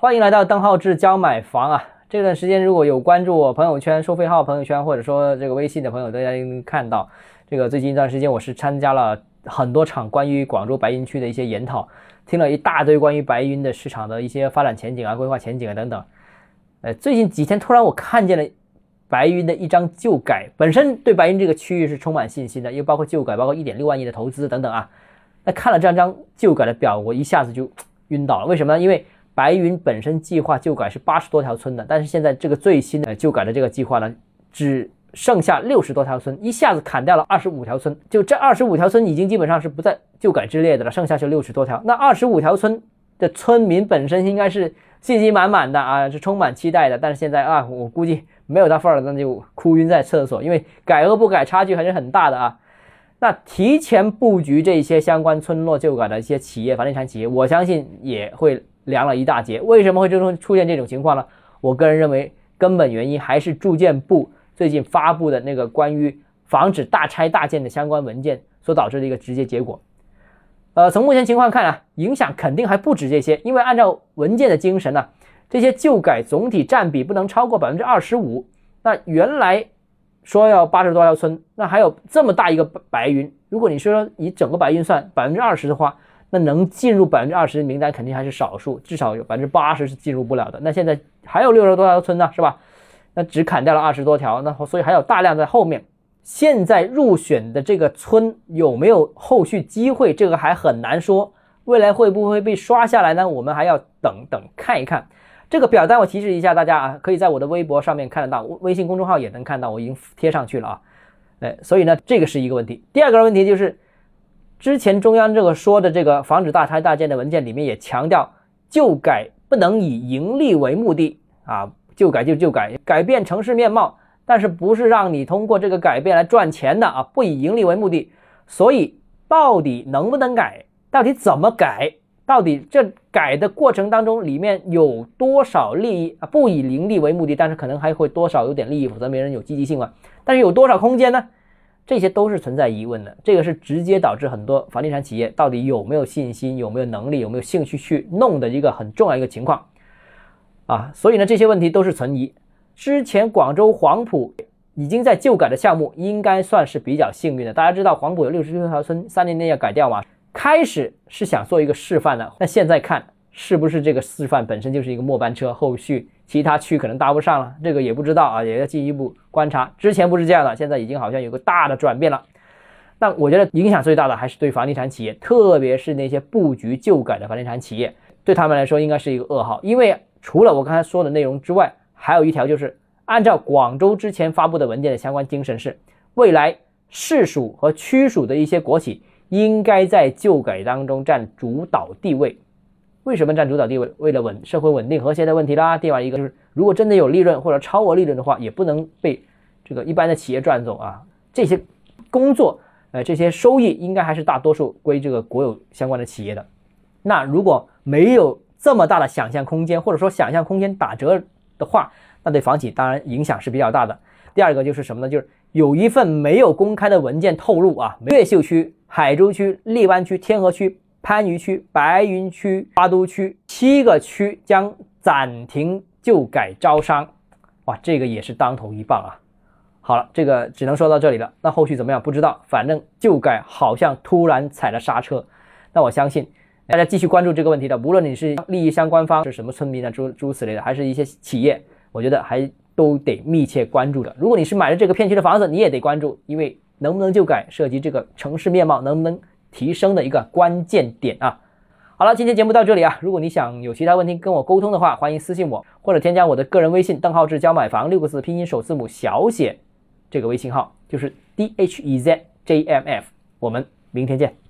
欢迎来到邓浩志教买房啊！这段时间如果有关注我朋友圈、收费号朋友圈，或者说这个微信的朋友，大家应该看到，这个最近一段时间我是参加了很多场关于广州白云区的一些研讨，听了一大堆关于白云的市场的一些发展前景啊、规划前景啊等等。呃，最近几天突然我看见了白云的一张旧改，本身对白云这个区域是充满信心的，又包括旧改，包括一点六万亿的投资等等啊。那看了这张旧改的表，我一下子就晕倒了。为什么呢？因为白云本身计划旧改是八十多条村的，但是现在这个最新的旧改的这个计划呢，只剩下六十多条村，一下子砍掉了二十五条村。就这二十五条村已经基本上是不在旧改之列的了，剩下是六十多条。那二十五条村的村民本身应该是信心满满的啊，是充满期待的。但是现在啊，我估计没有他份儿了，那就哭晕在厕所，因为改和不改差距还是很大的啊。那提前布局这些相关村落旧改的一些企业、房地产企业，我相信也会凉了一大截。为什么会这种出现这种情况呢？我个人认为，根本原因还是住建部最近发布的那个关于防止大拆大建的相关文件所导致的一个直接结果。呃，从目前情况看啊，影响肯定还不止这些，因为按照文件的精神呢，这些旧改总体占比不能超过百分之二十五。那原来。说要八十多条村，那还有这么大一个白云，如果你说以整个白云算百分之二十的话，那能进入百分之二十的名单肯定还是少数，至少有百分之八十是进入不了的。那现在还有六十多条村呢，是吧？那只砍掉了二十多条，那所以还有大量在后面。现在入选的这个村有没有后续机会，这个还很难说。未来会不会被刷下来呢？我们还要等等看一看。这个表单我提示一下大家啊，可以在我的微博上面看得到，微信公众号也能看到，我已经贴上去了啊。哎，所以呢，这个是一个问题。第二个问题就是，之前中央这个说的这个防止大拆大建的文件里面也强调，旧改不能以盈利为目的啊，旧改就旧改，改变城市面貌，但是不是让你通过这个改变来赚钱的啊，不以盈利为目的。所以到底能不能改，到底怎么改？到底这改的过程当中，里面有多少利益啊？不以盈利为目的，但是可能还会多少有点利益，否则没人有积极性嘛。但是有多少空间呢？这些都是存在疑问的。这个是直接导致很多房地产企业到底有没有信心、有没有能力、有没有兴趣去弄的一个很重要一个情况啊。所以呢，这些问题都是存疑。之前广州黄埔已经在旧改的项目，应该算是比较幸运的。大家知道黄埔有六十六条村，三年内要改掉嘛？开始是想做一个示范的，那现在看是不是这个示范本身就是一个末班车？后续其他区可能搭不上了，这个也不知道啊，也要进一步观察。之前不是这样的，现在已经好像有个大的转变了。那我觉得影响最大的还是对房地产企业，特别是那些布局旧改的房地产企业，对他们来说应该是一个噩耗。因为除了我刚才说的内容之外，还有一条就是按照广州之前发布的文件的相关精神是，未来市属和区属的一些国企。应该在旧改当中占主导地位，为什么占主导地位？为了稳社会稳定和谐的问题啦。另外一个就是，如果真的有利润或者超额利润的话，也不能被这个一般的企业赚走啊。这些工作，呃，这些收益应该还是大多数归这个国有相关的企业的。那如果没有这么大的想象空间，或者说想象空间打折的话，那对房企当然影响是比较大的。第二个就是什么呢？就是有一份没有公开的文件透露啊，越秀区。海珠区、荔湾区、天河区、番禺区、白云区、花都区七个区将暂停旧改招商，哇，这个也是当头一棒啊！好了，这个只能说到这里了。那后续怎么样？不知道。反正旧改好像突然踩了刹车。那我相信大家继续关注这个问题的，无论你是利益相关方是什么村民啊，诸诸此类的，还是一些企业，我觉得还都得密切关注的。如果你是买了这个片区的房子，你也得关注，因为。能不能就改涉及这个城市面貌能不能提升的一个关键点啊？好了，今天节目到这里啊。如果你想有其他问题跟我沟通的话，欢迎私信我或者添加我的个人微信邓浩志教买房六个字拼音首字母小写这个微信号就是 D H E Z J M F。我们明天见。